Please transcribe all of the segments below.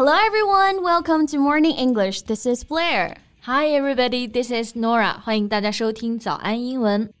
Hello everyone, welcome to Morning English. This is Blair. Hi everybody, this is Norah. 欢迎大家收听早安英文。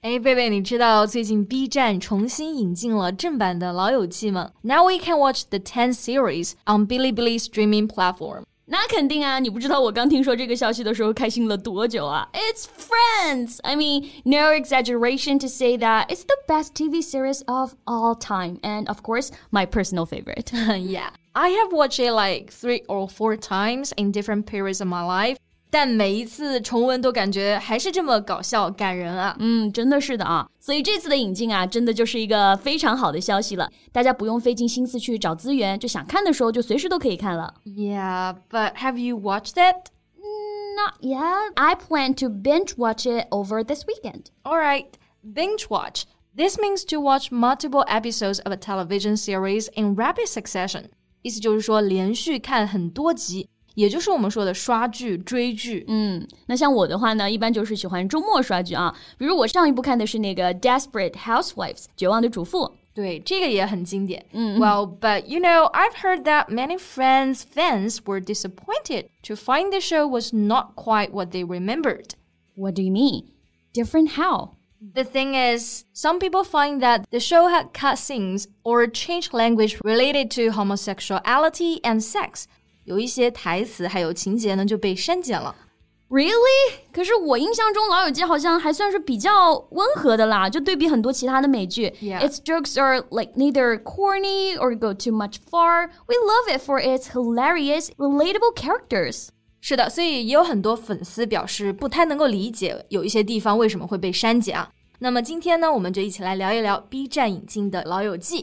哎，贝贝，你知道最近 B 站重新引进了正版的《老友记》吗？Now we can watch the 10 series on Bilibili streaming platform. 那肯定啊！你不知道我刚听说这个消息的时候开心了多久啊！It's Friends. I mean, no exaggeration to say that it's the best TV series of all time, and of course, my personal favorite. yeah, I have watched it like three or four times in different periods of my life. 但每一次重温都感觉还是这么搞笑感人啊！嗯，真的是的啊！所以这次的引进啊，真的就是一个非常好的消息了。大家不用费尽心思去找资源，就想看的时候就随时都可以看了。Yeah, but have you watched it? Not yet. I plan to binge watch it over this weekend. All right, binge watch. This means to watch multiple episodes of a television series in rapid succession. 意思就是说连续看很多集。也就是我们说的刷剧、追剧。嗯，那像我的话呢，一般就是喜欢周末刷剧啊。比如我上一部看的是那个《Desperate Housewives》绝望的主妇。对，这个也很经典。嗯，Well, but you know, I've heard that many Friends fans were disappointed to find the show was not quite what they remembered. What do you mean? Different how? The thing is, some people find that the show had cut scenes or changed language related to homosexuality and sex. 有一些台词还有情节呢就被删减了。Really？可是我印象中《老友记》好像还算是比较温和的啦，就对比很多其他的美剧。Yeah. Its jokes are like neither corny or go too much far. We love it for its hilarious, relatable characters. 是的，所以也有很多粉丝表示不太能够理解有一些地方为什么会被删减啊。那么今天呢，我们就一起来聊一聊 B 站引进的《老友记》。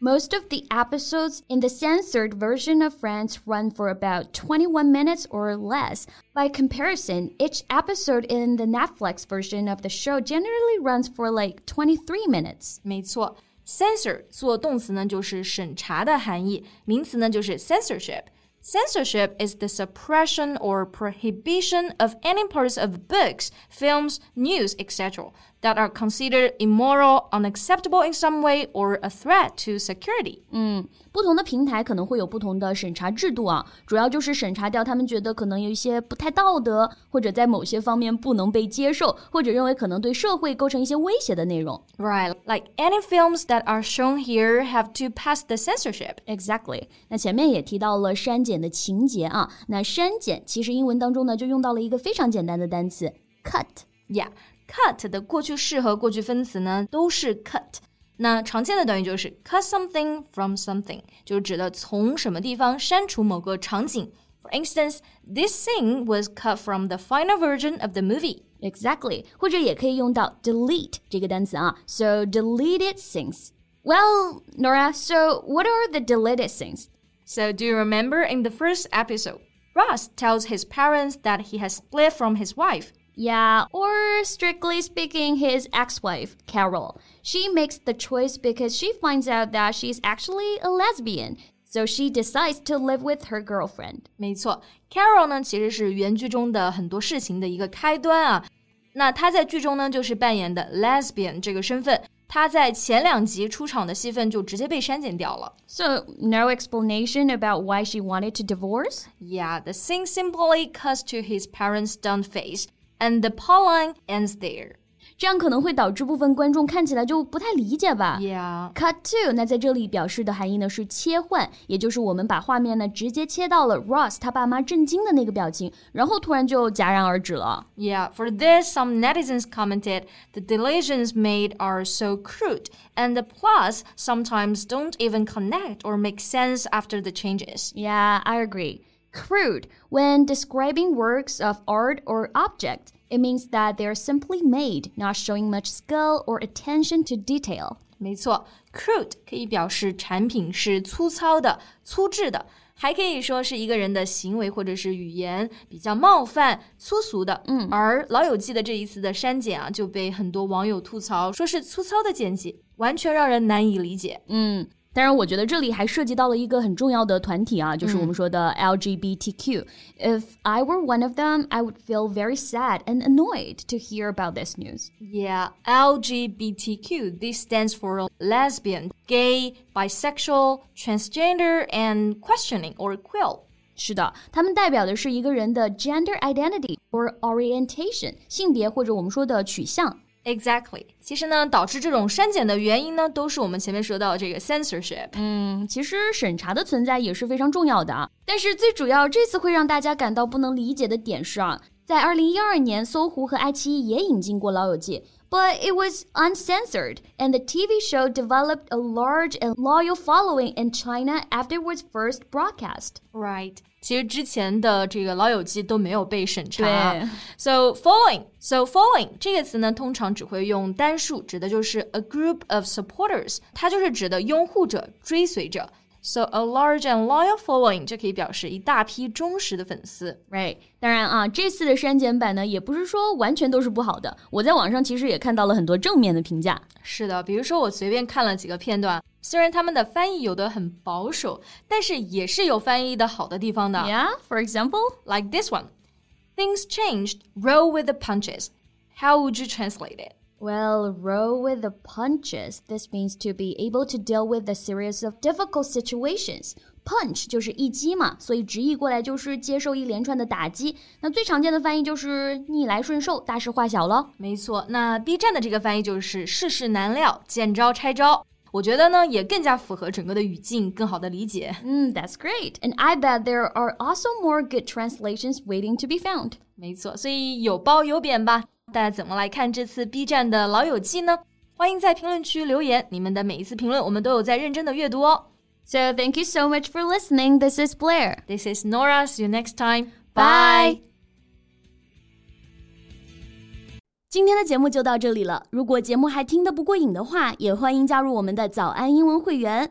Most of the episodes in the censored version of Friends run for about 21 minutes or less. By comparison, each episode in the Netflix version of the show generally runs for like 23 minutes. 没错。Censor 做动词呢，就是审查的含义；名词呢，就是 censorship。Censorship is the suppression or prohibition of any parts of books, films, news, etc. that are considered immoral, unacceptable in some way, or a threat to security. 嗯，不同的平台可能会有不同的审查制度啊，主要就是审查掉他们觉得可能有一些不太道德，或者在某些方面不能被接受，或者认为可能对社会构成一些威胁的内容。Right, like any films that are shown here have to pass the censorship. Exactly. 那前面也提到了删减的情节啊，那删减其实英文当中呢就用到了一个非常简单的单词 cut。Yeah. cut 的过去式和过去分词呢都是 cut。那常见的短语就是 cut something from something，就是指的从什么地方删除某个场景。For instance, this scene was cut from the final version of the movie. Exactly. 或者也可以用到 delete 这个单词啊，so deleted scenes. Well, Norah, so what are the deleted scenes? So do you remember in the first episode, Ross tells his parents that he has split from his wife. Yeah, or strictly speaking, his ex wife, Carol. She makes the choice because she finds out that she's actually a lesbian. So she decides to live with her girlfriend. 没错，Carol 呢其实是原剧中的很多事情的一个开端啊。那她在剧中呢就是扮演的 lesbian 这个身份，她在前两集出场的戏份就直接被删减掉了。So no explanation about why she wanted to divorce? Yeah, the scene simply cuts to his parents' stunned face and the plotline ends there. 这样可能会导致部分观众看起来就不太理解吧。 Yeah. Cut to，那在这里表示的含义呢是切换，也就是我们把画面呢直接切到了 Ross 他爸妈震惊的那个表情，然后突然就戛然而止了。 Yeah, for this, some netizens commented the deletions made are so crude, and the plots sometimes don't even connect or make sense after the changes. Yeah, I agree. Crude, when describing works of art or object, it means that they're simply made, not showing much skill or attention to detail. 没错，crude 可以表示产品是粗糙的、粗制的， 还可以说是一个人的行为或者是语言比较冒犯、粗俗的。嗯而《老友记》的这一次的删减啊，就被很多网友吐槽，说是粗糙的剪辑，完全让人难以理解。嗯， 当然，我觉得这里还涉及到了一个很重要的团体啊，就是我们说的 LGBTQ。If I were one of them, I would feel very sad and annoyed to hear about this news. Yeah, LGBTQ. This stands for lesbian, gay, bisexual, transgender, and questioning or queer. 是的，他们代表的是一个人的 gender identity or orientation，性别或者我们说的取向。 Exactly. 其实呢，导致这种删减的原因呢，都是我们前面说到这个 censorship。嗯，其实审查的存在也是非常重要的啊。但是最主要，这次会让大家感到不能理解的点是啊，在二零一二年，搜狐和爱奇艺也引进过《老友记》。But it was uncensored, and the TV show developed a large and loyal following in China after it was first broadcast. Right. 其实之前的这个《老友记》都没有被审查。对 So following, so following 这个词呢，通常只会用单数，指的就是 a group of supporters，它就是指的拥护者、追随者。 So a large and loyal following 就可以表示一大批忠实的粉丝。 Right，当然啊，这次的删减版呢，也不是说完全都是不好的。我在网上其实也看到了很多正面的评价。是的，比如说我随便看了几个片段，虽然他们的翻译有的很保守，但是也是有翻译的好的地方的。 Yeah, for example. Like this one, things changed. Roll with the punches. How would you translate it? Well, roll with the punches. This means to be able to deal with a series of difficult situations. Punch 就是一击嘛，所以直译过来就是接受一连串的打击。那最常见的翻译就是逆来顺受，大事化小了。没错，那 B 站的这个翻译就是世事难料，见招拆招。我觉得呢，也更加符合整个的语境，更好的理解。嗯，That's great. And I bet there are also more good translations waiting to be found. 没错，所以有褒有贬吧。 大家怎么来看这次 B 站的老友记呢？欢迎在评论区留言，你们的每一次评论我们都有在认真的阅读哦。So thank you so much for listening. This is Blair. This is Nora. See you next time. Bye. 今天的节目就到这里了。如果节目还听得不过瘾的话，也欢迎加入我们的早安英文会员。